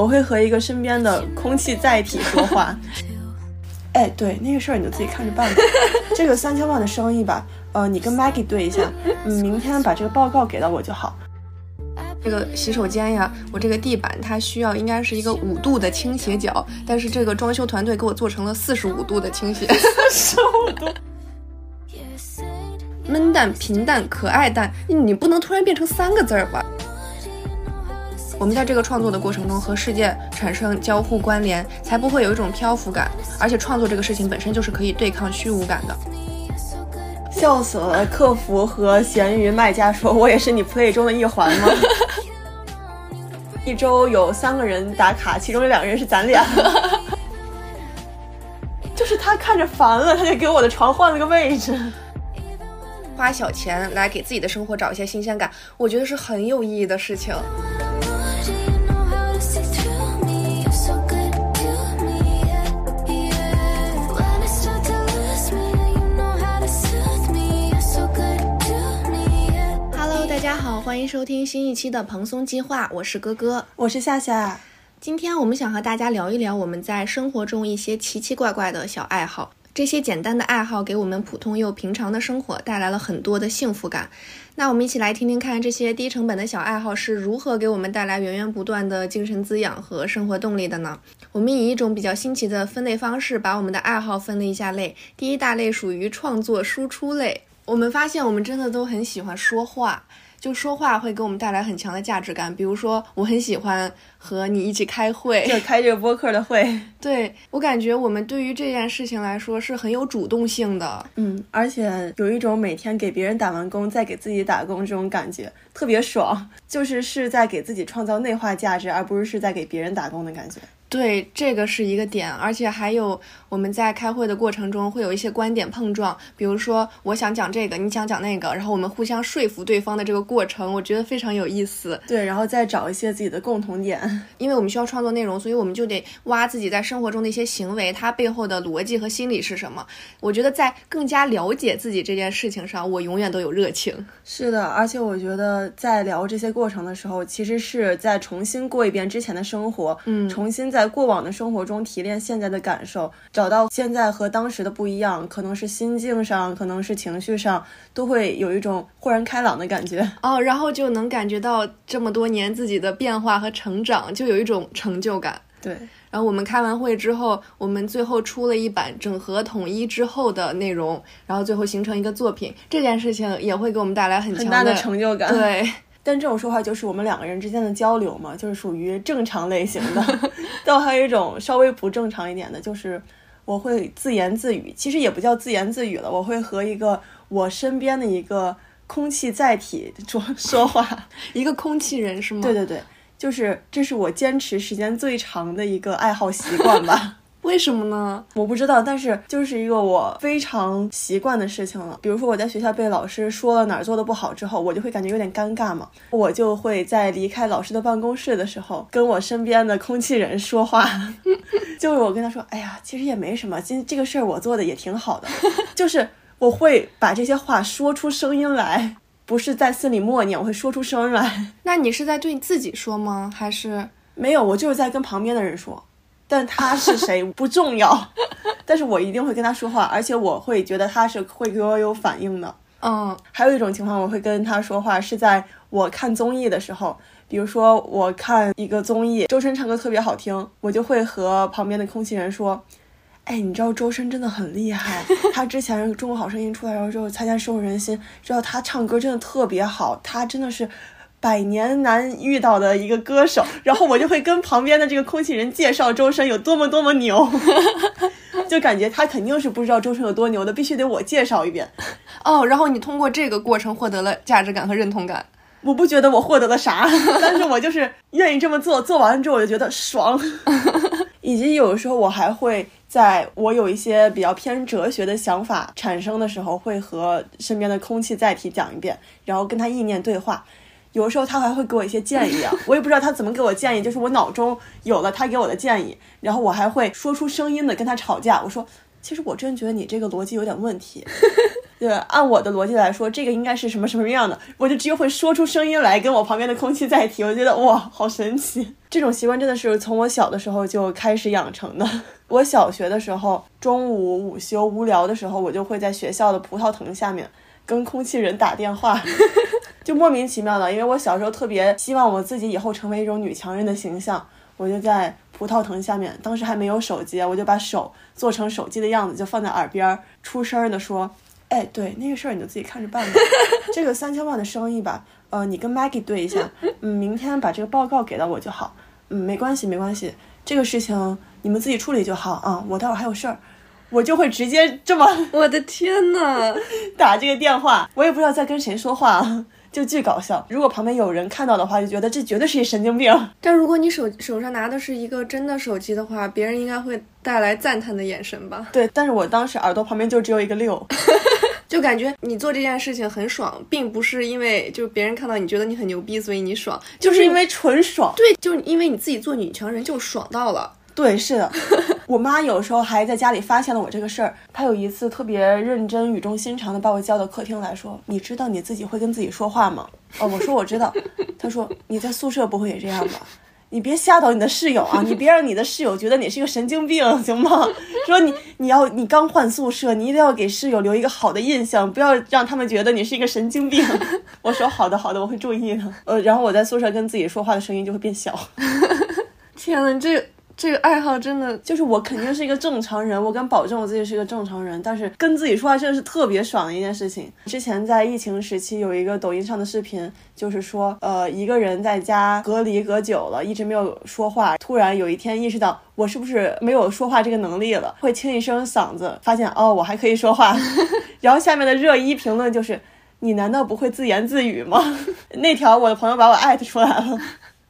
我会和一个身边的空气载体说话。哎，对，那个事儿你就自己看着办吧。这个三千万的生意吧，呃，你跟 Maggie 对一下，你，明天把这个报告给到我就好。这个洗手间呀，我这个地板它需要应该是一个五度的倾斜角，但是这个装修团队给我做成了四十五度的倾斜。四十五度。闷蛋、平淡、可爱蛋，你不能突然变成三个字儿吧？我们在这个创作的过程中和世界产生交互关联，才不会有一种漂浮感。而且创作这个事情本身就是可以对抗虚无感的。笑死了！客服和闲鱼卖家说：“我也是你 play 中的一环吗？” 一周有三个人打卡，其中有两个人是咱俩。就是他看着烦了，他就给我的床换了个位置。花小钱来给自己的生活找一些新鲜感，我觉得是很有意义的事情。好，欢迎收听新一期的蓬松计划，我是哥哥，我是夏夏。今天我们想和大家聊一聊我们在生活中一些奇奇怪怪的小爱好。这些简单的爱好给我们普通又平常的生活带来了很多的幸福感。那我们一起来听听看，这些低成本的小爱好是如何给我们带来源源不断的精神滋养和生活动力的呢？我们以一种比较新奇的分类方式，把我们的爱好分了一下类。第一大类属于创作输出类。我们发现，我们真的都很喜欢说话。就说话会给我们带来很强的价值感，比如说我很喜欢和你一起开会，就开这个播客的会。对我感觉我们对于这件事情来说是很有主动性的，嗯，而且有一种每天给别人打完工再给自己打工这种感觉，特别爽，就是是在给自己创造内化价值，而不是是在给别人打工的感觉。对，这个是一个点，而且还有我们在开会的过程中会有一些观点碰撞，比如说我想讲这个，你想讲那个，然后我们互相说服对方的这个过程，我觉得非常有意思。对，然后再找一些自己的共同点，因为我们需要创作内容，所以我们就得挖自己在生活中的一些行为，它背后的逻辑和心理是什么。我觉得在更加了解自己这件事情上，我永远都有热情。是的，而且我觉得在聊这些过程的时候，其实是在重新过一遍之前的生活，嗯，重新在。在过往的生活中提炼现在的感受，找到现在和当时的不一样，可能是心境上，可能是情绪上，都会有一种豁然开朗的感觉哦。然后就能感觉到这么多年自己的变化和成长，就有一种成就感。对。然后我们开完会之后，我们最后出了一版整合统一之后的内容，然后最后形成一个作品，这件事情也会给我们带来很强的成就感。对。但这种说话就是我们两个人之间的交流嘛，就是属于正常类型的。但还有一种稍微不正常一点的，就是我会自言自语，其实也不叫自言自语了，我会和一个我身边的一个空气载体说 说话，一个空气人是吗？对对对，就是这是我坚持时间最长的一个爱好习惯吧。为什么呢？我不知道，但是就是一个我非常习惯的事情了。比如说我在学校被老师说了哪儿做的不好之后，我就会感觉有点尴尬嘛，我就会在离开老师的办公室的时候，跟我身边的空气人说话，就是我跟他说，哎呀，其实也没什么，今这个事儿我做的也挺好的，就是我会把这些话说出声音来，不是在心里默念，我会说出声音来。那你是在对你自己说吗？还是没有？我就是在跟旁边的人说。但他是谁不重要，但是我一定会跟他说话，而且我会觉得他是会给我有反应的。嗯，还有一种情况，我会跟他说话，是在我看综艺的时候，比如说我看一个综艺，周深唱歌特别好听，我就会和旁边的空气人说：“哎，你知道周深真的很厉害，他之前中国好声音出来然后之后参加深入人心，知道他唱歌真的特别好，他真的是。”百年难遇到的一个歌手，然后我就会跟旁边的这个空气人介绍周深有多么多么牛，就感觉他肯定是不知道周深有多牛的，必须得我介绍一遍。哦，然后你通过这个过程获得了价值感和认同感。我不觉得我获得了啥，但是我就是愿意这么做，做完了之后我就觉得爽。以及有的时候我还会在我有一些比较偏哲学的想法产生的时候，会和身边的空气载体讲一遍，然后跟他意念对话。有的时候他还会给我一些建议啊，我也不知道他怎么给我建议，就是我脑中有了他给我的建议，然后我还会说出声音的跟他吵架。我说，其实我真觉得你这个逻辑有点问题，对，按我的逻辑来说，这个应该是什么什么样的，我就直接会说出声音来，跟我旁边的空气在提。我觉得哇，好神奇！这种习惯真的是从我小的时候就开始养成的。我小学的时候，中午午休无聊的时候，我就会在学校的葡萄藤下面跟空气人打电话，就莫名其妙的，因为我小时候特别希望我自己以后成为一种女强人的形象，我就在葡萄藤下面，当时还没有手机，我就把手做成手机的样子，就放在耳边，出声的说。哎，对那个事儿你就自己看着办吧。这个三千万的生意吧，呃，你跟 Maggie 对一下，嗯，明天把这个报告给到我就好。嗯，没关系，没关系，这个事情你们自己处理就好啊。我待会儿还有事儿，我就会直接这么，我的天呐，打这个电话，我也不知道在跟谁说话，就巨搞笑。如果旁边有人看到的话，就觉得这绝对是一神经病。但如果你手手上拿的是一个真的手机的话，别人应该会带来赞叹的眼神吧？对，但是我当时耳朵旁边就只有一个六。就感觉你做这件事情很爽，并不是因为就是别人看到你觉得你很牛逼，所以你爽，就是因为纯爽。对，就是因为你自己做女强人就爽到了。对，是的。我妈有时候还在家里发现了我这个事儿，她有一次特别认真、语重心长的把我叫到客厅来说：“你知道你自己会跟自己说话吗？”哦，我说我知道。她说：“你在宿舍不会也这样吧？”你别吓到你的室友啊！你别让你的室友觉得你是一个神经病，行吗？说你你要你刚换宿舍，你一定要给室友留一个好的印象，不要让他们觉得你是一个神经病。我说好的好的，我会注意的。呃，然后我在宿舍跟自己说话的声音就会变小。天呐，这。这个爱好真的就是我肯定是一个正常人，我敢保证我自己是一个正常人。但是跟自己说话真的是特别爽的一件事情。之前在疫情时期有一个抖音上的视频，就是说，呃，一个人在家隔离隔久了，一直没有说话，突然有一天意识到我是不是没有说话这个能力了，会清一声嗓子，发现哦，我还可以说话。然后下面的热议评论就是，你难道不会自言自语吗？那条我的朋友把我艾特出来了。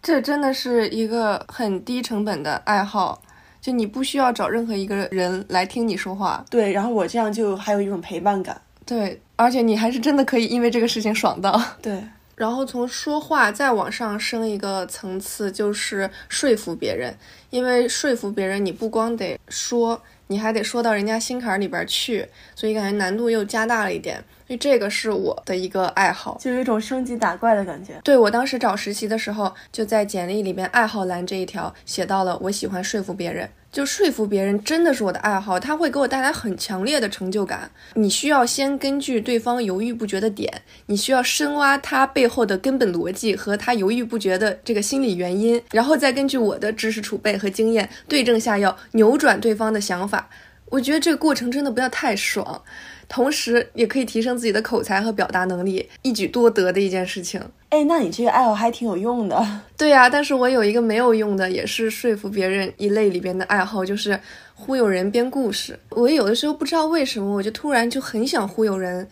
这真的是一个很低成本的爱好，就你不需要找任何一个人来听你说话。对，然后我这样就还有一种陪伴感。对，而且你还是真的可以因为这个事情爽到。对，然后从说话再往上升一个层次，就是说服别人。因为说服别人，你不光得说，你还得说到人家心坎里边去，所以感觉难度又加大了一点。所以这个是我的一个爱好，就有一种升级打怪的感觉。对我当时找实习的时候，就在简历里面爱好栏这一条写到了，我喜欢说服别人。就说服别人真的是我的爱好，它会给我带来很强烈的成就感。你需要先根据对方犹豫不决的点，你需要深挖他背后的根本逻辑和他犹豫不决的这个心理原因，然后再根据我的知识储备和经验对症下药，扭转对方的想法。我觉得这个过程真的不要太爽。同时也可以提升自己的口才和表达能力，一举多得的一件事情。哎，那你这个爱好还挺有用的。对呀，但是我有一个没有用的，也是说服别人一类里边的爱好，就是忽悠人编故事。我有的时候不知道为什么，我就突然就很想忽悠人。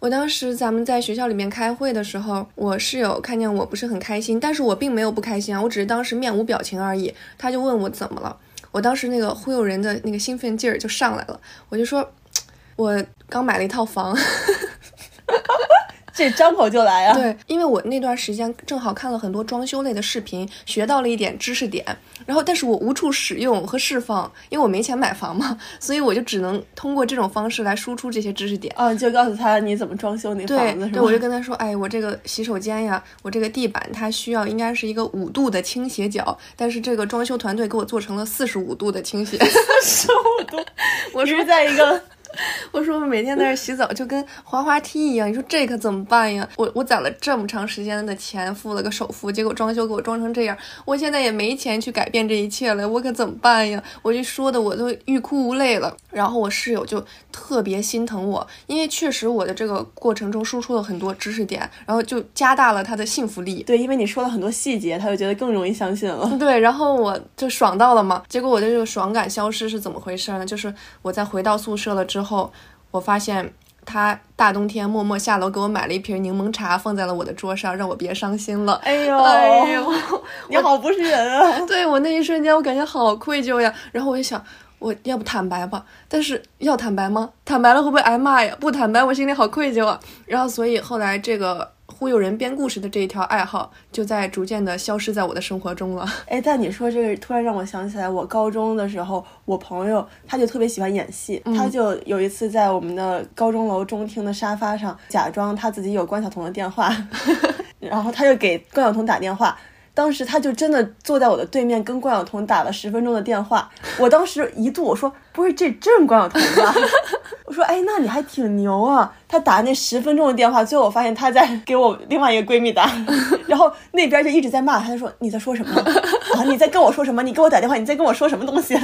我当时咱们在学校里面开会的时候，我室友看见我不是很开心，但是我并没有不开心啊，我只是当时面无表情而已。他就问我怎么了，我当时那个忽悠人的那个兴奋劲儿就上来了，我就说。我刚买了一套房。这张口就来啊！对，因为我那段时间正好看了很多装修类的视频，学到了一点知识点。然后，但是我无处使用和释放，因为我没钱买房嘛，所以我就只能通过这种方式来输出这些知识点。啊，就告诉他你怎么装修那房子是对，我就跟他说，哎，我这个洗手间呀，我这个地板它需要应该是一个五度的倾斜角，但是这个装修团队给我做成了四十五度的倾斜。四十五度，我是在一个。我说我每天在这洗澡就跟滑滑梯一样，你说这可怎么办呀？我我攒了这么长时间的钱，付了个首付，结果装修给我装成这样，我现在也没钱去改变这一切了，我可怎么办呀？我就说的我都欲哭无泪了。然后我室友就特别心疼我，因为确实我的这个过程中输出了很多知识点，然后就加大了他的信服力。对，因为你说了很多细节，他就觉得更容易相信了。对，然后我就爽到了嘛。结果我的这个爽感消失是怎么回事呢？就是我在回到宿舍了之后。我发现他大冬天默默下楼给我买了一瓶柠檬茶，放在了我的桌上，让我别伤心了。哎呦哎呦，你好不是人啊！对我那一瞬间，我感觉好愧疚呀。然后我就想，我要不坦白吧？但是要坦白吗？坦白了会不会挨骂呀？不坦白，我心里好愧疚啊。然后所以后来这个。忽悠人编故事的这一条爱好，就在逐渐的消失在我的生活中了。哎，但你说这个，突然让我想起来，我高中的时候，我朋友他就特别喜欢演戏，他就有一次在我们的高中楼中厅的沙发上，假装他自己有关晓彤的电话，然后他就给关晓彤打电话。当时他就真的坐在我的对面，跟关晓彤打了十分钟的电话。我当时一度我说不是这真关晓彤吗？我说哎，那你还挺牛啊！他打那十分钟的电话，最后我发现他在给我另外一个闺蜜打，然后那边就一直在骂，他就说你在说什么啊？你在跟我说什么？你给我打电话，你在跟我说什么东西？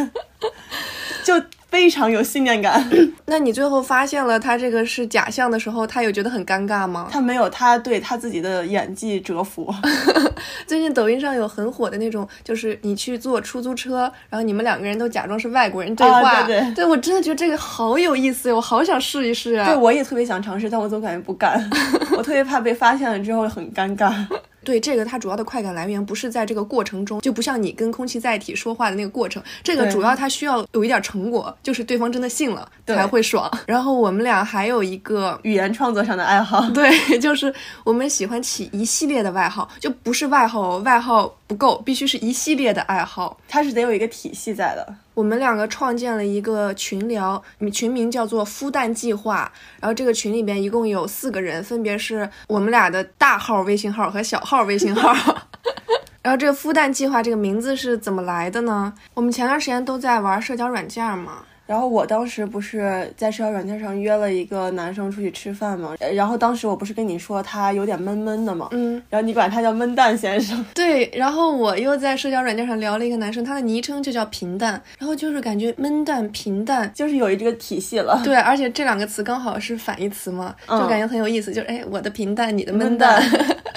就。非常有信念感。那你最后发现了他这个是假象的时候，他有觉得很尴尬吗？他没有，他对他自己的演技折服。最近抖音上有很火的那种，就是你去坐出租车，然后你们两个人都假装是外国人对话。对对，对我真的觉得这个好有意思，我好想试一试啊。对，我也特别想尝试，但我总感觉不敢，我特别怕被发现了之后很尴尬。对这个，它主要的快感来源不是在这个过程中，就不像你跟空气在一起说话的那个过程。这个主要它需要有一点成果，就是对方真的信了才会爽。然后我们俩还有一个语言创作上的爱好，对，就是我们喜欢起一系列的外号，就不是外号，外号不够，必须是一系列的爱好，它是得有一个体系在的。我们两个创建了一个群聊，群名叫做“孵蛋计划”。然后这个群里边一共有四个人，分别是我们俩的大号微信号和小号微信号。然后这个“孵蛋计划”这个名字是怎么来的呢？我们前段时间都在玩社交软件嘛。然后我当时不是在社交软件上约了一个男生出去吃饭嘛，然后当时我不是跟你说他有点闷闷的嘛，嗯，然后你管他叫闷蛋先生，对，然后我又在社交软件上聊了一个男生，他的昵称就叫平淡，然后就是感觉闷蛋平淡就是有这个体系了，对，而且这两个词刚好是反义词嘛，就感觉很有意思，就是哎我的平淡，你的闷蛋。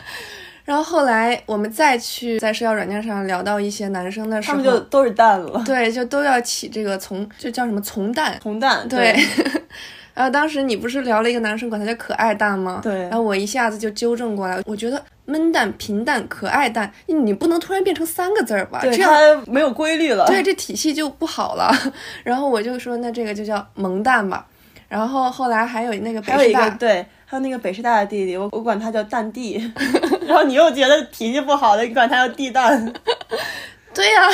然后后来我们再去在社交软件上聊到一些男生的时候，他们就都是蛋了。对，就都要起这个从，就叫什么从蛋。从蛋。对。然后当时你不是聊了一个男生，管他叫可爱蛋吗？对。然后我一下子就纠正过来，我觉得闷蛋、平淡、可爱蛋，你不能突然变成三个字儿吧？对，它没有规律了。对，这体系就不好了。然后我就说，那这个就叫萌蛋吧。然后后来还有那个还有一个对。还有那个北师大的弟弟，我我管他叫蛋弟，然后你又觉得脾气不好的，你管他叫地蛋，对呀，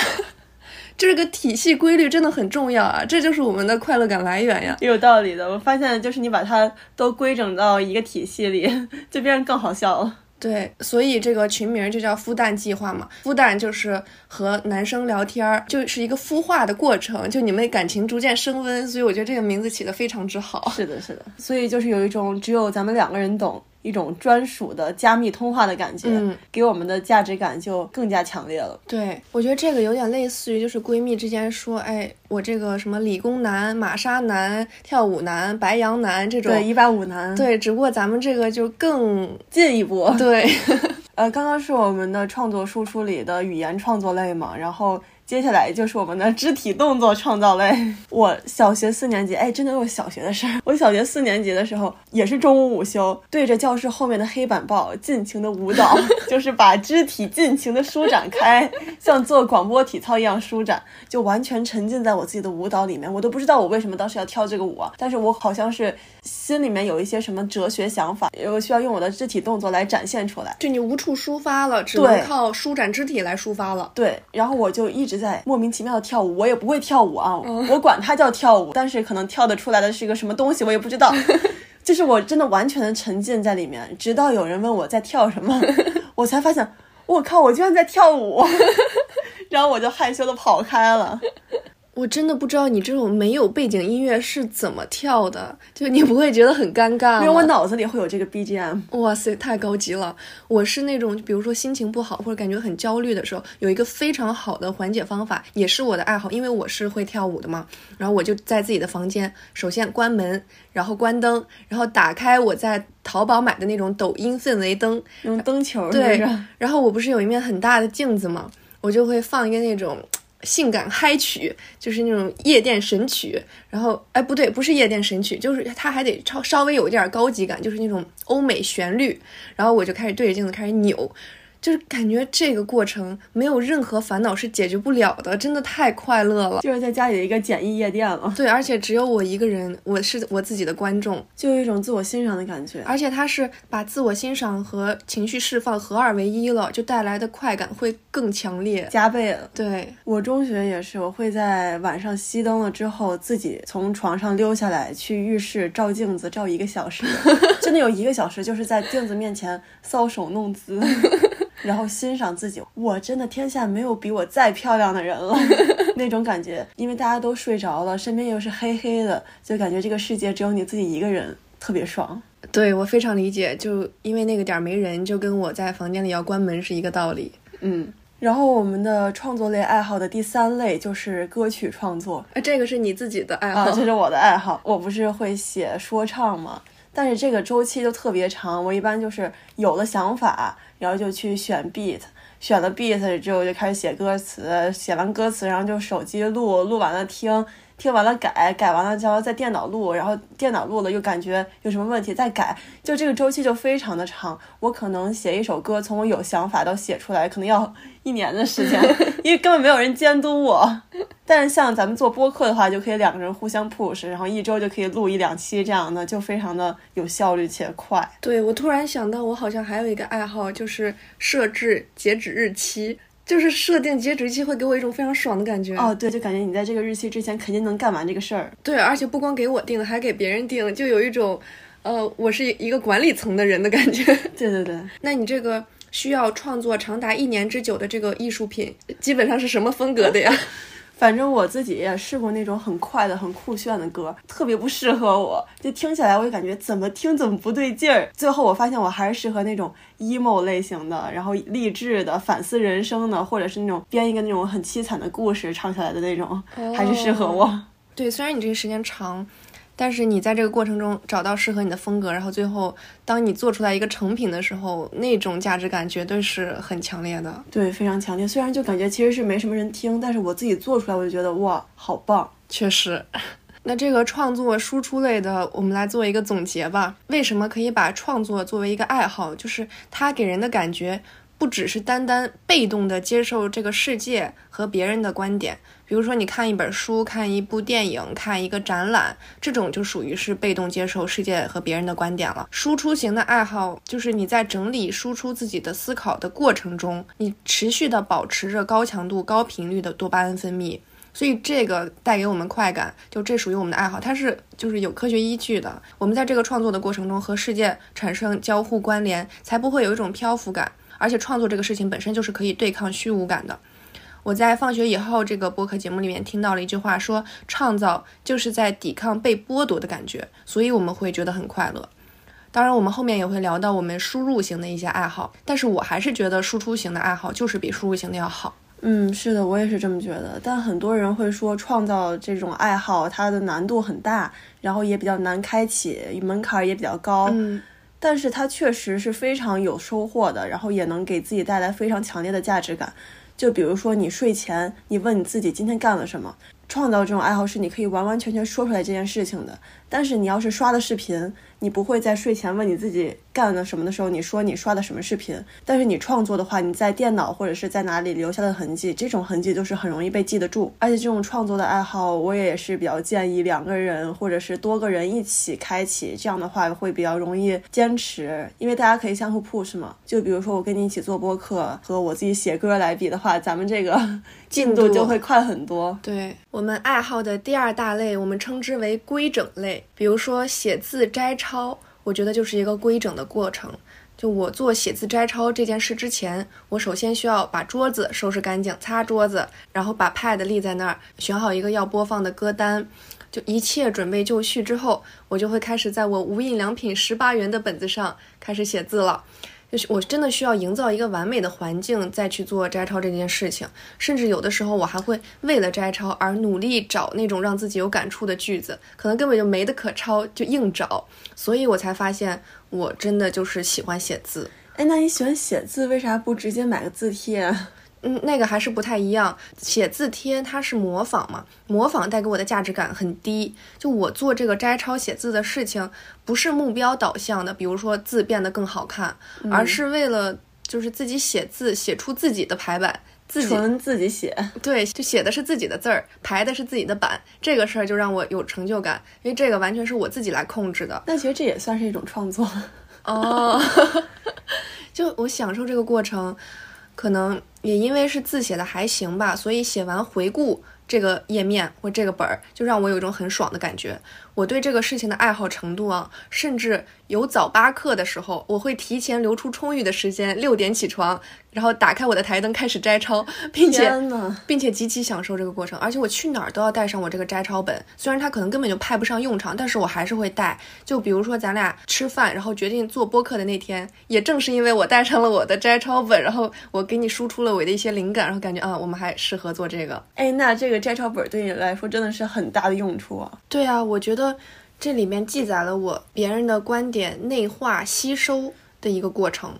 这个体系规律真的很重要啊，这就是我们的快乐感来源呀，有道理的。我发现就是你把它都规整到一个体系里，就变得更好笑了。对，所以这个群名就叫“孵蛋计划”嘛。孵蛋就是和男生聊天儿，就是一个孵化的过程，就你们感情逐渐升温。所以我觉得这个名字起的非常之好。是的，是的。所以就是有一种只有咱们两个人懂。一种专属的加密通话的感觉，给我们的价值感就更加强烈了。对，我觉得这个有点类似于就是闺蜜之间说，哎，我这个什么理工男、玛莎男、跳舞男、白羊男这种，对，一八五男，对，只不过咱们这个就更进一步。对，呃，刚刚是我们的创作输出里的语言创作类嘛，然后。接下来就是我们的肢体动作创造类。我小学四年级，哎，真的有小学的事儿。我小学四年级的时候，也是中午午休，对着教室后面的黑板报尽情的舞蹈，就是把肢体尽情的舒展开，像做广播体操一样舒展，就完全沉浸在我自己的舞蹈里面。我都不知道我为什么当时要跳这个舞啊，但是我好像是心里面有一些什么哲学想法，我需要用我的肢体动作来展现出来。就你无处抒发了，只能靠舒展肢体来抒发了。对，然后我就一直。在莫名其妙的跳舞，我也不会跳舞啊，我管它叫跳舞，但是可能跳得出来的是一个什么东西，我也不知道。就是我真的完全的沉浸在里面，直到有人问我在跳什么，我才发现，我靠，我居然在跳舞，然后我就害羞的跑开了。我真的不知道你这种没有背景音乐是怎么跳的，就你不会觉得很尴尬吗？因为我脑子里会有这个 BGM。哇塞，太高级了！我是那种，比如说心情不好或者感觉很焦虑的时候，有一个非常好的缓解方法，也是我的爱好，因为我是会跳舞的嘛。然后我就在自己的房间，首先关门，然后关灯，然后打开我在淘宝买的那种抖音氛围灯，用灯球对。然后我不是有一面很大的镜子嘛，我就会放一个那种。性感嗨曲就是那种夜店神曲，然后哎不对，不是夜店神曲，就是它还得超稍微有一点高级感，就是那种欧美旋律。然后我就开始对着镜子开始扭，就是感觉这个过程没有任何烦恼是解决不了的，真的太快乐了。就是在家里的一个简易夜店了。对，而且只有我一个人，我是我自己的观众，就有一种自我欣赏的感觉。而且它是把自我欣赏和情绪释放合二为一了，就带来的快感会更强烈，加倍了。对我中学也是，我会在晚上熄灯了之后，自己从床上溜下来，去浴室照镜子，照一个小时，真的有一个小时，就是在镜子面前搔首弄姿。然后欣赏自己，我真的天下没有比我再漂亮的人了，那种感觉。因为大家都睡着了，身边又是黑黑的，就感觉这个世界只有你自己一个人，特别爽。对我非常理解，就因为那个点儿没人，就跟我在房间里要关门是一个道理。嗯，然后我们的创作类爱好的第三类就是歌曲创作，啊，这个是你自己的爱好，这是我的爱好。我不是会写说唱吗？但是这个周期就特别长，我一般就是有了想法。然后就去选 beat，选了 beat 之后就开始写歌词，写完歌词然后就手机录，录完了听，听完了改，改完了就要在电脑录，然后电脑录了又感觉有什么问题再改，就这个周期就非常的长。我可能写一首歌，从我有想法到写出来，可能要一年的时间，因为根本没有人监督我。但是像咱们做播客的话，就可以两个人互相 push，然后一周就可以录一两期这样的，就非常的有效率且快。对我突然想到，我好像还有一个爱好，就是设置截止日期，就是设定截止日期会给我一种非常爽的感觉。哦，对，就感觉你在这个日期之前肯定能干完这个事儿。对，而且不光给我定，还给别人定，就有一种，呃，我是一个管理层的人的感觉。对对对，那你这个需要创作长达一年之久的这个艺术品，基本上是什么风格的呀？反正我自己也试过那种很快的、很酷炫的歌，特别不适合我，就听起来我就感觉怎么听怎么不对劲儿。最后我发现我还是适合那种 emo 类型的，然后励志的、反思人生的，或者是那种编一个那种很凄惨的故事唱起来的那种，还是适合我。对，虽然你这个时间长。但是你在这个过程中找到适合你的风格，然后最后当你做出来一个成品的时候，那种价值感绝对是很强烈的。对，非常强烈。虽然就感觉其实是没什么人听，但是我自己做出来，我就觉得哇，好棒。确实。那这个创作输出类的，我们来做一个总结吧。为什么可以把创作作为一个爱好？就是它给人的感觉。不只是单单被动的接受这个世界和别人的观点，比如说你看一本书、看一部电影、看一个展览，这种就属于是被动接受世界和别人的观点了。输出型的爱好就是你在整理、输出自己的思考的过程中，你持续的保持着高强度、高频率的多巴胺分泌，所以这个带给我们快感，就这属于我们的爱好，它是就是有科学依据的。我们在这个创作的过程中和世界产生交互关联，才不会有一种漂浮感。而且创作这个事情本身就是可以对抗虚无感的。我在放学以后这个播客节目里面听到了一句话，说创造就是在抵抗被剥夺的感觉，所以我们会觉得很快乐。当然，我们后面也会聊到我们输入型的一些爱好，但是我还是觉得输出型的爱好就是比输入型的要好。嗯，是的，我也是这么觉得。但很多人会说，创造这种爱好它的难度很大，然后也比较难开启，门槛也比较高。嗯。但是它确实是非常有收获的，然后也能给自己带来非常强烈的价值感。就比如说你睡前，你问你自己今天干了什么。创造这种爱好是你可以完完全全说出来这件事情的。但是你要是刷的视频，你不会在睡前问你自己干了什么的时候，你说你刷的什么视频。但是你创作的话，你在电脑或者是在哪里留下的痕迹，这种痕迹就是很容易被记得住。而且这种创作的爱好，我也是比较建议两个人或者是多个人一起开启，这样的话会比较容易坚持，因为大家可以相互 push 嘛。就比如说我跟你一起做播客和我自己写歌来比的话，咱们这个 进度就会快很多。对我们爱好的第二大类，我们称之为规整比如说写字摘抄，我觉得就是一个规整的过程。就我做写字摘抄这件事之前，我首先需要把桌子收拾干净，擦桌子，然后把 pad 立在那儿，选好一个要播放的歌单，就一切准备就绪之后，我就会开始在我无印良品十八元的本子上开始写字了。就是我真的需要营造一个完美的环境，再去做摘抄这件事情。甚至有的时候，我还会为了摘抄而努力找那种让自己有感触的句子，可能根本就没得可抄，就硬找。所以我才发现，我真的就是喜欢写字。哎，那你喜欢写字，为啥不直接买个字帖？嗯，那个还是不太一样。写字贴它是模仿嘛，模仿带给我的价值感很低。就我做这个摘抄写字的事情，不是目标导向的，比如说字变得更好看，而是为了就是自己写字，写出自己的排版，自己纯自己写。对，就写的是自己的字儿，排的是自己的版，这个事儿就让我有成就感，因为这个完全是我自己来控制的。那其实这也算是一种创作。哦 就我享受这个过程，可能也因为是字写的还行吧，所以写完回顾这个页面或这个本儿，就让我有一种很爽的感觉。我对这个事情的爱好程度啊，甚至有早八课的时候，我会提前留出充裕的时间，六点起床，然后打开我的台灯开始摘抄，并且，并且极其享受这个过程。而且我去哪儿都要带上我这个摘抄本，虽然它可能根本就派不上用场，但是我还是会带。就比如说咱俩吃饭，然后决定做播客的那天，也正是因为我带上了我的摘抄本，然后我给你输出了我的一些灵感，然后感觉啊，我们还适合做这个。哎，那这个摘抄本对你来说真的是很大的用处啊。对啊，我觉得这里面记载了我别人的观点内化吸收的一个过程。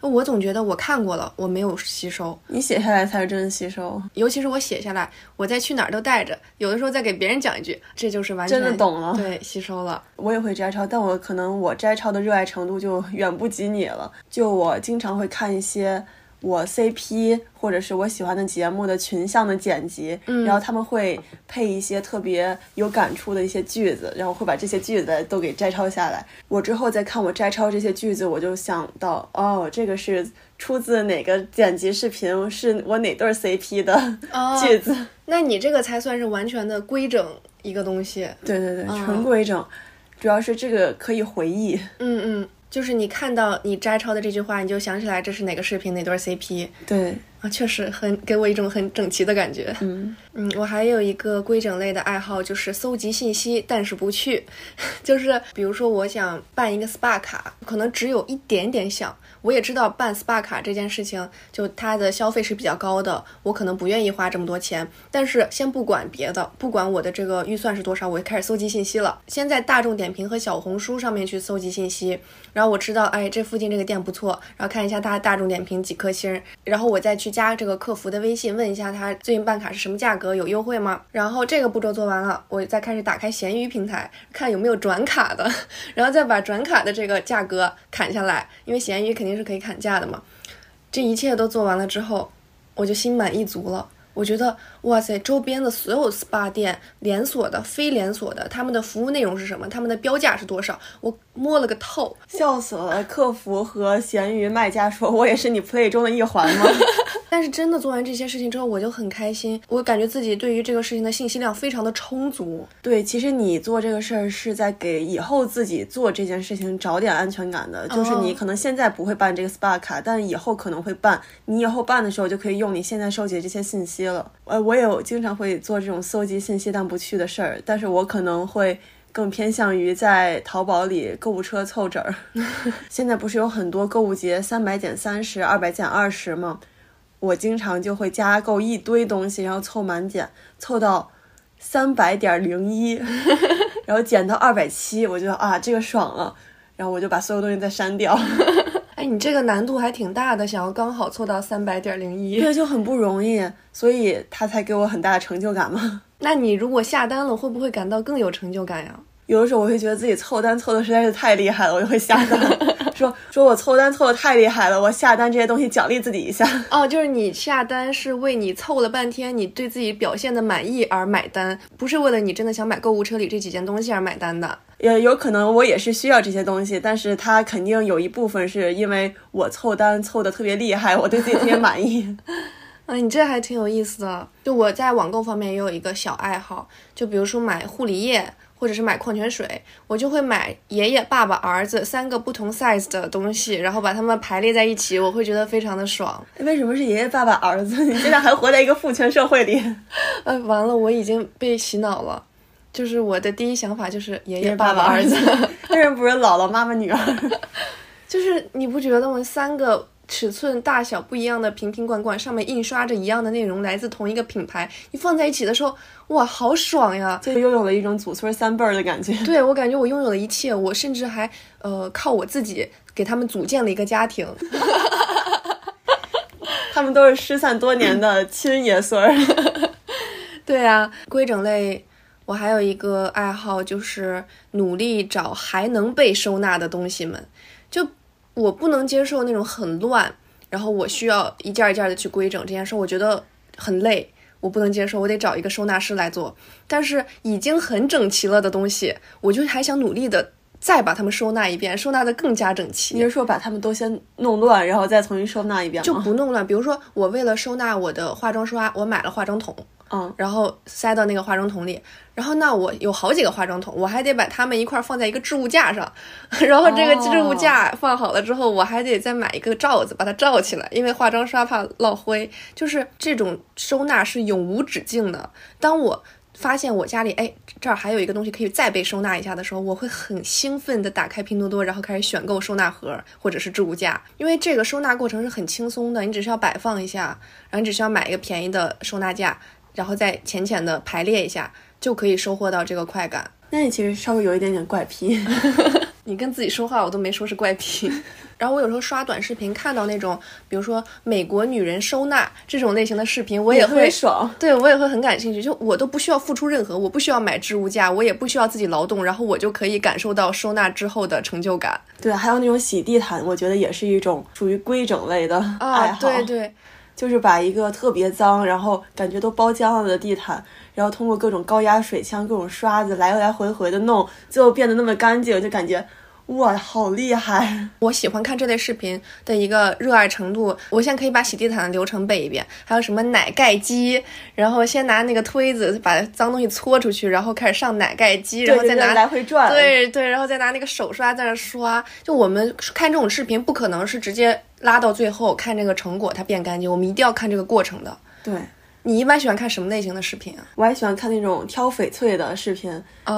我总觉得我看过了，我没有吸收，你写下来才是真的吸收，尤其是我写下来，我再去哪儿都带着，有的时候再给别人讲一句，这就是完全真的懂了。对，吸收了。我也会摘抄，但我可能我摘抄的热爱程度就远不及你了。就我经常会看一些我 CP 或者是我喜欢的节目的群像的剪辑，嗯然后他们会配一些特别有感触的一些句子，然后会把这些句子都给摘抄下来。我之后再看我摘抄这些句子，我就想到，哦，这个是出自哪个剪辑视频，是我哪对儿 CP 的哦句子。那你这个才算是完全的规整一个东西。对对对，嗯纯规整，主要是这个可以回忆。嗯嗯，就是你看到你摘抄的这句话，你就想起来这是哪个视频哪对 CP 对，啊，确实很给我一种很整齐的感觉。嗯，嗯，我还有一个规整类的爱好，就是搜集信息，但是不去。就是比如说，我想办一个 SPA 卡，可能只有一点点想。我也知道办 SPA 卡这件事情，就它的消费是比较高的，我可能不愿意花这么多钱。但是先不管别的，不管我的这个预算是多少，我就开始搜集信息了。先在大众点评和小红书上面去搜集信息，然后我知道，哎，这附近这个店不错，然后看一下大大众点评几颗星，然后我再去加这个客服的微信，问一下他最近办卡是什么价格，有优惠吗？然后这个步骤做完了，我再开始打开闲鱼平台，看有没有转卡的，然后再把转卡的这个价格砍下来，因为闲鱼肯定是可以砍价的嘛。这一切都做完了之后，我就心满意足了。我觉得，哇塞，周边的所有 SPA 店，连锁的、非连锁的，他们的服务内容是什么？他们的标价是多少？我摸了个透。笑死了！客服和闲鱼卖家说：“我也是你 play 中的一环吗 但是真的做完这些事情之后，我就很开心，我感觉自己对于这个事情的信息量非常的充足。？”对，其实你做这个事儿是在给以后自己做这件事情找点安全感的。就是你可能现在不会办这个 SPA 卡，但以后可能会办。你以后办的时候就可以用你现在收集的这些信息了。呃，我也有经常会做这种搜集信息但不去的事儿，但是我可能会。更偏向于在淘宝里购物车凑整儿。现在不是有很多购物节三百减三十、二百减二十吗？我经常就会加购一堆东西，然后凑满减，凑到三百点零一，然后减到二百七，我觉得啊这个爽了，然后我就把所有东西再删掉。哎，你这个难度还挺大的，想要刚好凑到三百点零一。对就很不容易，所以他才给我很大的成就感嘛。那你如果下单了，会不会感到更有成就感呀？有的时候我会觉得自己凑单凑的实在是太厉害了，我就会下单，说说我凑单凑的太厉害了，我下单这些东西奖励自己一下。哦，就是你下单是为你凑了半天，你对自己表现的满意而买单，不是为了你真的想买购物车里这几件东西而买单的。也有可能我也是需要这些东西，但是它肯定有一部分是因为我凑单凑的特别厉害，我对自己特别满意。啊，你这还挺有意思的。就我在网购方面也有一个小爱好，就比如说买护理液或者是买矿泉水，我就会买爷爷、爸爸、儿子三个不同 size 的东西，然后把它们排列在一起，我会觉得非常的爽。为什么是爷爷、爸爸、儿子？你现在还活在一个父权社会里？呃，完了，我已经被洗脑了。就是我的第一想法就是爷爷、爸爸、儿子，为什么不是姥姥、妈妈、女儿？就是你不觉得吗？三个尺寸大小不一样的瓶瓶罐罐，上面印刷着一样的内容，来自同一个品牌，你放在一起的时候，哇，好爽呀！就拥有了一种祖孙三辈儿的感觉。对我感觉我拥有了一切，我甚至还呃靠我自己给他们组建了一个家庭。他们都是失散多年的 亲爷孙儿。对啊，规整类，我还有一个爱好就是努力找还能被收纳的东西们。就我不能接受那种很乱，然后我需要一件一件的去规整这件事，我觉得很累，我不能接受，我得找一个收纳师来做。但是已经很整齐了的东西，我就还想努力的再把它们收纳一遍，收纳的更加整齐。你是说把它们都先弄乱，然后再重新收纳一遍吗？就不弄乱。比如说，我为了收纳我的化妆刷，我买了化妆桶。嗯，然后塞到那个化妆桶里，然后那我有好几个化妆桶，我还得把它们一块放在一个置物架上，然后这个置物架放好了之后，我还得再买一个罩子把它罩起来，因为化妆刷怕落灰。就是这种收纳是永无止境的。当我发现我家里哎这儿还有一个东西可以再被收纳一下的时候，我会很兴奋的打开拼多多，然后开始选购收纳盒或者是置物架，因为这个收纳过程是很轻松的，你只需要摆放一下，然后你只需要买一个便宜的收纳架。然后再浅浅的排列一下，就可以收获到这个快感。那你其实稍微有一点点怪癖。你跟自己说话，我都没说是怪癖。然后我有时候刷短视频，看到那种，比如说美国女人收纳这种类型的视频，我也会爽。对我也会很感兴趣。就我都不需要付出任何，我不需要买置物架，我也不需要自己劳动，然后我就可以感受到收纳之后的成就感。对，还有那种洗地毯，我觉得也是一种属于规整类的爱好。对对。就是把一个特别脏，然后感觉都包浆了的地毯，然后通过各种高压水枪、各种刷子来来回回的弄，最后变得那么干净，就感觉。哇，好厉害！我喜欢看这类视频的一个热爱程度。我现在可以把洗地毯的流程背一遍，还有什么奶盖机，然后先拿那个推子把脏东西搓出去，然后开始上奶盖机，然后再拿来回转，对对，然后再拿那个手刷在那刷。就我们看这种视频，不可能是直接拉到最后看这个成果它变干净，我们一定要看这个过程的。对。你一般喜欢看什么类型的视频啊？我还喜欢看那种挑翡翠的视频，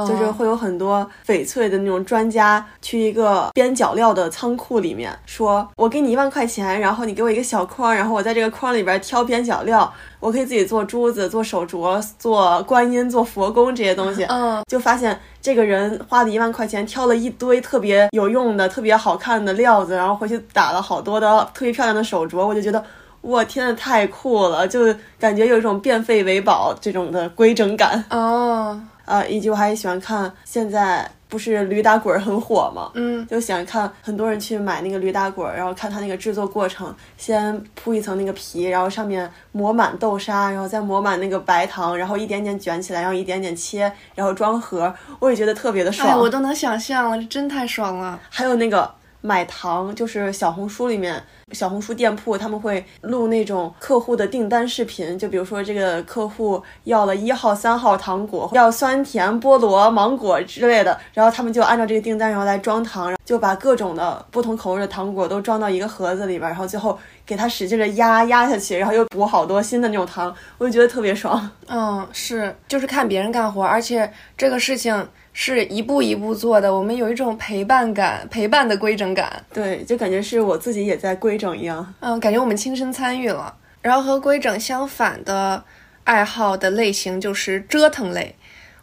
就是会有很多翡翠的那种专家去一个边角料的仓库里面，说我给你一万块钱，然后你给我一个小筐，然后我在这个筐里边挑边角料，我可以自己做珠子、做手镯、做观音、做佛宫这些东西。嗯，就发现这个人花了一万块钱挑了一堆特别有用的、特别好看的料子，然后回去打了好多的特别漂亮的手镯，我就觉得。我天呐，太酷了！就感觉有一种变废为宝这种的规整感哦。呃，以及我还喜欢看，现在不是驴打滚很火吗？嗯，就喜欢看很多人去买那个驴打滚，然后看它那个制作过程，先铺一层那个皮，然后上面抹满豆沙，然后再抹满那个白糖，然后一点点卷起来，然后一点点切，然后装盒。我也觉得特别的爽，我都能想象了，这真太爽了。还有那个买糖，就是小红书里面。小红书店铺他们会录那种客户的订单视频，就比如说这个客户要了一号、三号糖果，要酸甜菠萝、芒果之类的，然后他们就按照这个订单，然后来装糖，就把各种的不同口味的糖果都装到一个盒子里边，然后最后给它使劲的压压下去，然后又补好多新的那种糖，我就觉得特别爽。嗯，是，就是看别人干活，而且这个事情。是一步一步做的，我们有一种陪伴感，陪伴的规整感，对，就感觉是我自己也在规整一样，嗯，感觉我们亲身参与了。然后和规整相反的爱好的类型就是折腾类，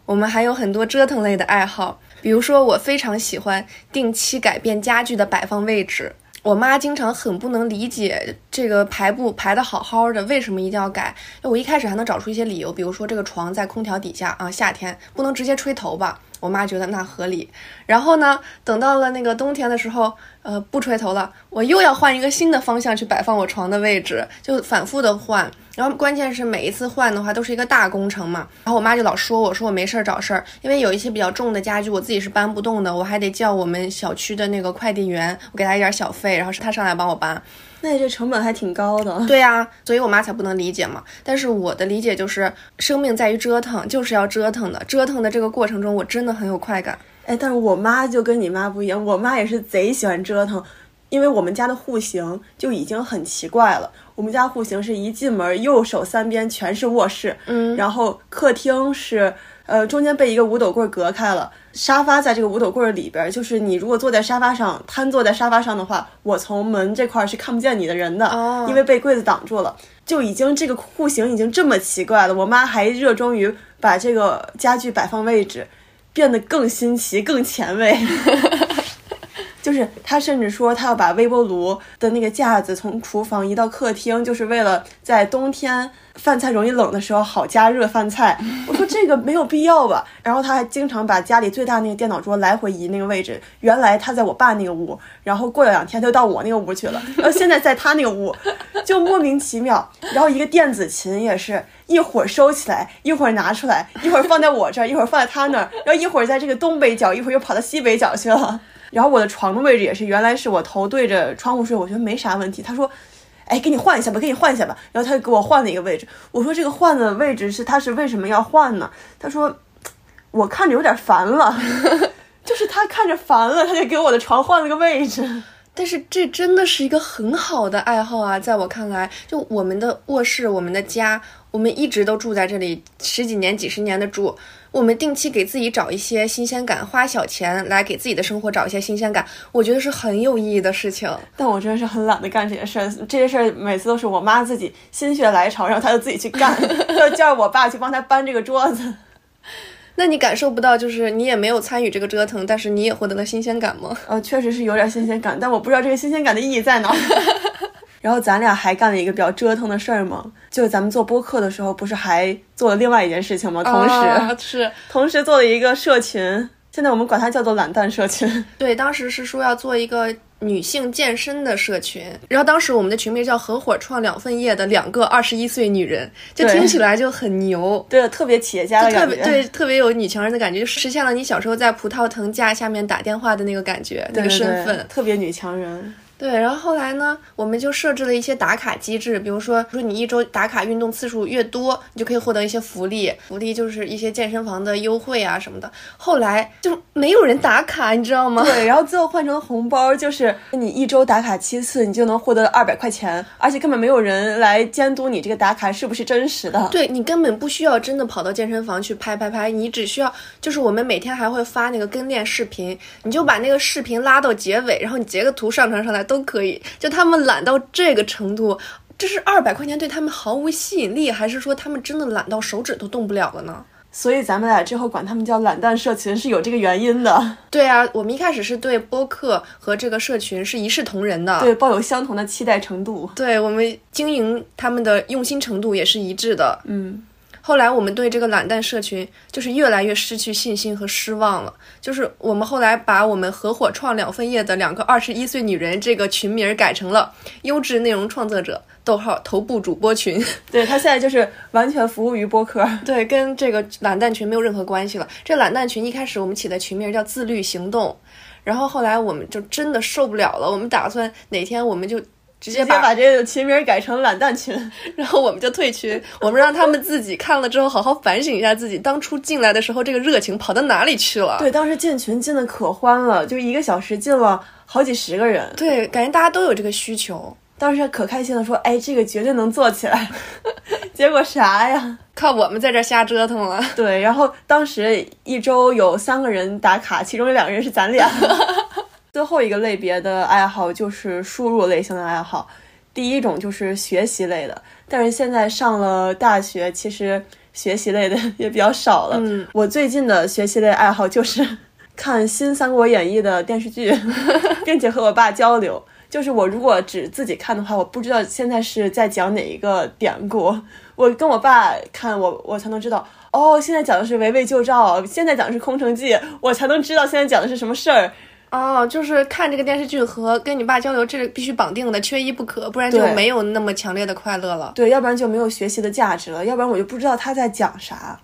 我们还有很多折腾类的爱好，比如说我非常喜欢定期改变家具的摆放位置。我妈经常很不能理解这个排布排的好好的，为什么一定要改？我一开始还能找出一些理由，比如说这个床在空调底下啊，夏天不能直接吹头吧。我妈觉得那合理，然后呢，等到了那个冬天的时候，呃，不吹头了，我又要换一个新的方向去摆放我床的位置，就反复的换。然后关键是每一次换的话都是一个大工程嘛。然后我妈就老说我说我没事儿找事儿，因为有一些比较重的家具我自己是搬不动的，我还得叫我们小区的那个快递员，我给他一点小费，然后是他上来帮我搬。那你这成本还挺高的。对呀，所以我妈才不能理解嘛。但是我的理解就是，生命在于折腾，就是要折腾的。折腾的这个过程中，我真的很有快感。哎，但是我妈就跟你妈不一样，我妈也是贼喜欢折腾，因为我们家的户型就已经很奇怪了。我们家户型是一进门，右手三边全是卧室，嗯，然后客厅是。呃，中间被一个五斗柜隔开了，沙发在这个五斗柜里边。就是你如果坐在沙发上，瘫坐在沙发上的话，我从门这块是看不见你的人的，因为被柜子挡住了。就已经这个户型已经这么奇怪了，我妈还热衷于把这个家具摆放位置变得更新奇、更前卫。就是她甚至说她要把微波炉的那个架子从厨房移到客厅，就是为了在冬天饭菜容易冷的时候好加热饭菜。我说这个没有必要吧。然后他还经常把家里最大那个电脑桌来回移那个位置，原来他在我爸那个屋，然后过了两天他就到我那个屋去了，然 后现在在他那个屋，就莫名其妙。然后一个电子琴也是一会儿收起来，一会儿拿出来，一会儿放在我这儿，一会儿放在他那儿，然后一会儿在这个东北角，一会儿又跑到西北角去了。然后我的床的位置也是，原来是我头对着窗户睡，我觉得没啥问题。他说：“哎，给你换一下吧，给你换一下吧。”然后他就给我换了一个位置。我说：“这个换的位置是他是为什么要换呢？”他说：“我看着有点烦了，就是他看着烦了，他就给我的床换了个位置。”但是这真的是一个很好的爱好啊，在我看来，就我们的卧室，我们的家，我们一直都住在这里十几年、几十年的住。我们定期给自己找一些新鲜感，花小钱来给自己的生活找一些新鲜感，我觉得是很有意义的事情。但我真的是很懒得干这些事儿，这些事儿每次都是我妈自己心血来潮，然后她就自己去干，就叫我爸去帮她搬这个桌子。那你感受不到，就是你也没有参与这个折腾，但是你也获得了新鲜感吗？呃，确实是有点新鲜感，但我不知道这个新鲜感的意义在哪。然后咱俩还干了一个比较折腾的事儿嘛，就是咱们做播客的时候，不是还做了另外一件事情吗？同时是 同时做了一个社群，现在我们管它叫做懒蛋社群。对，当时是说要做一个女性健身的社群，然后当时我们的群名叫“合伙创两份业的两个二十一岁女人”，就听起来就很牛，对，特别企业家的感觉，对，特别有女强人的感觉，就实现了你小时候在葡萄藤架下面打电话的那个感觉，那个身份，特别女强人。对，然后后来呢，我们就设置了一些打卡机制，比如说，说你一周打卡运动次数越多，你就可以获得一些福利，福利就是一些健身房的优惠啊什么的。后来就没有人打卡，你知道吗？对，然后最后换成了红包，就是你一周打卡七次，你就能获得二百块钱，而且根本没有人来监督你这个打卡是不是真实的。对你根本不需要真的跑到健身房去拍拍拍，你只需要就是我们每天还会发那个跟练视频，你就把那个视频拉到结尾，然后你截个图上传上来。都可以，就他们懒到这个程度，这是二百块钱对他们毫无吸引力，还是说他们真的懒到手指都动不了了呢？所以咱们俩之后管他们叫懒蛋社群是有这个原因的。对啊，我们一开始是对播客和这个社群是一视同仁的，对，抱有相同的期待程度。对我们经营他们的用心程度也是一致的。嗯。后来我们对这个懒蛋社群就是越来越失去信心和失望了。就是我们后来把我们合伙创两份业的两个二十一岁女人这个群名改成了优质内容创作者（逗号头部主播群）。对他现在就是完全服务于播客，对，跟这个懒蛋群没有任何关系了。这懒蛋群一开始我们起的群名叫自律行动，然后后来我们就真的受不了了，我们打算哪天我们就。直接把这个群名改成懒蛋群，然后我们就退群。我们让他们自己看了之后，好好反省一下自己当初进来的时候，这个热情跑到哪里去了？对，当时进群进的可欢了，就一个小时进了好几十个人。对，感觉大家都有这个需求，当时可开心了，说：“哎，这个绝对能做起来。”结果啥呀？靠我们在这瞎折腾了。对，然后当时一周有三个人打卡，其中有两个人是咱俩。最后一个类别的爱好就是输入类型的爱好，第一种就是学习类的，但是现在上了大学，其实学习类的 也比较少了。嗯，我最近的学习类爱好就是 看新《三国演义》的电视剧，并且和我爸交流。就是我如果只自己看的话，我不知道现在是在讲哪一个典故，我跟我爸看，我我才能知道哦，现在讲的是围魏救赵，现在讲的是空城计，我才能知道现在讲的是什么事儿。哦，就是看这个电视剧和跟你爸交流，这必须绑定的，缺一不可，不然就没有那么强烈的快乐了。对，要不然就没有学习的价值了，要不然我就不知道他在讲啥。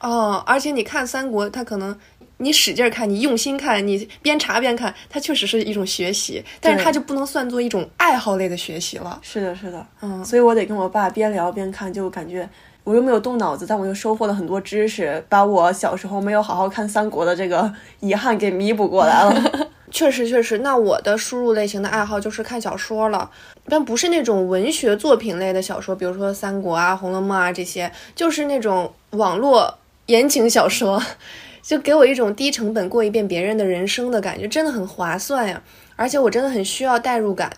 哦，而且你看三国，他可能你使劲看，你用心看，你边查边看，它确实是一种学习，但是它就不能算作一种爱好类的学习了。是的，是的，嗯，所以我得跟我爸边聊边看，就感觉我又没有动脑子，但我又收获了很多知识，把我小时候没有好好看三国的这个遗憾给弥补过来了。确实确实，那我的输入类型的爱好就是看小说了，但不是那种文学作品类的小说，比如说《三国》啊、《红楼梦》啊这些，就是那种网络言情小说，就给我一种低成本过一遍别人的人生的感觉，真的很划算呀！而且我真的很需要代入感，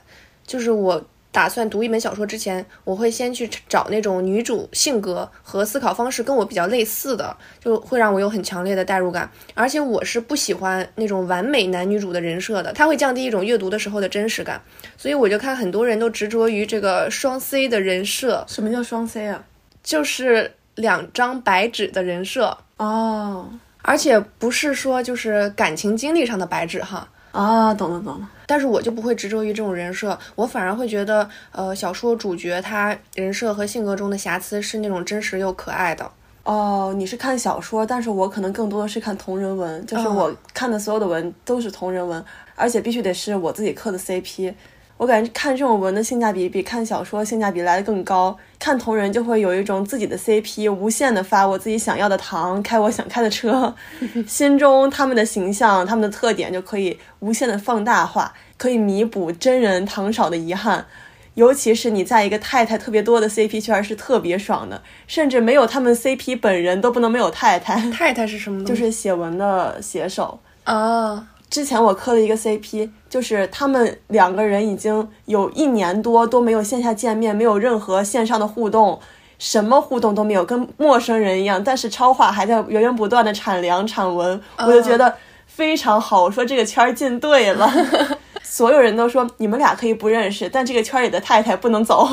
就是我。打算读一本小说之前，我会先去找那种女主性格和思考方式跟我比较类似的，就会让我有很强烈的代入感。而且我是不喜欢那种完美男女主的人设的，它会降低一种阅读的时候的真实感。所以我就看很多人都执着于这个双 C 的人设。什么叫双 C 啊？就是两张白纸的人设哦，而且不是说就是感情经历上的白纸哈。啊，懂了懂了。但是我就不会执着于这种人设，我反而会觉得，呃，小说主角他人设和性格中的瑕疵是那种真实又可爱的。哦，你是看小说，但是我可能更多的是看同人文，就是我看的所有的文都是同人文，而且必须得是我自己磕的 CP。我感觉看这种文的性价比比看小说性价比来的更高。看同人就会有一种自己的 CP，无限的发我自己想要的糖，开我想开的车，心中他们的形象、他们的特点就可以无限的放大化，可以弥补真人糖少的遗憾。尤其是你在一个太太特别多的 CP 圈是特别爽的，甚至没有他们 CP 本人都不能没有太太。太太是什么？就是写文的写手啊。之前我磕了一个 CP，就是他们两个人已经有一年多都没有线下见面，没有任何线上的互动，什么互动都没有，跟陌生人一样。但是超话还在源源不断的产粮产文，我就觉得非常好。我说这个圈进对了，所有人都说你们俩可以不认识，但这个圈里的太太不能走。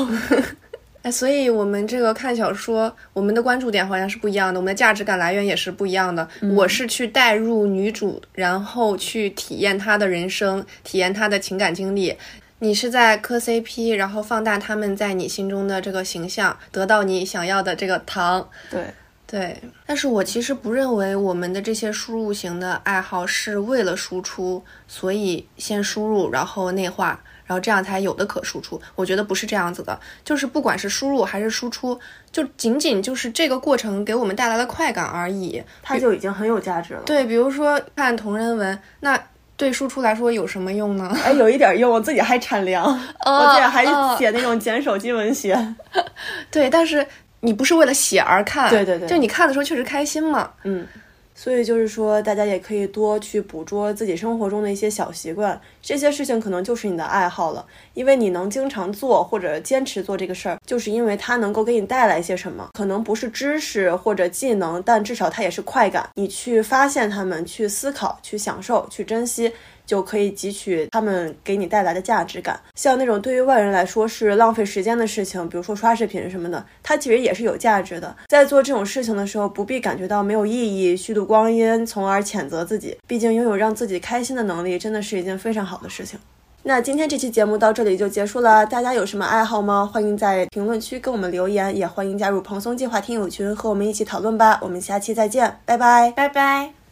哎，所以我们这个看小说，我们的关注点好像是不一样的，我们的价值感来源也是不一样的。我是去代入女主，然后去体验她的人生，体验她的情感经历。你是在磕 CP，然后放大他们在你心中的这个形象，得到你想要的这个糖。对对，但是我其实不认为我们的这些输入型的爱好是为了输出，所以先输入，然后内化。然后这样才有的可输出，我觉得不是这样子的，就是不管是输入还是输出，就仅仅就是这个过程给我们带来的快感而已，它就已经很有价值了。对，比如说看同人文，那对输出来说有什么用呢？哎，有一点用，我自己还产粮，我自己还写那种捡手机文学。对，但是你不是为了写而看，对对对，就你看的时候确实开心嘛。嗯。所以就是说，大家也可以多去捕捉自己生活中的一些小习惯，这些事情可能就是你的爱好了，因为你能经常做或者坚持做这个事儿，就是因为它能够给你带来一些什么，可能不是知识或者技能，但至少它也是快感。你去发现它们，去思考，去享受，去珍惜。就可以汲取他们给你带来的价值感。像那种对于外人来说是浪费时间的事情，比如说刷视频什么的，它其实也是有价值的。在做这种事情的时候，不必感觉到没有意义、虚度光阴，从而谴责自己。毕竟拥有让自己开心的能力，真的是一件非常好的事情。那今天这期节目到这里就结束了。大家有什么爱好吗？欢迎在评论区跟我们留言，也欢迎加入蓬松计划听友群和我们一起讨论吧。我们下期再见，拜拜，拜拜。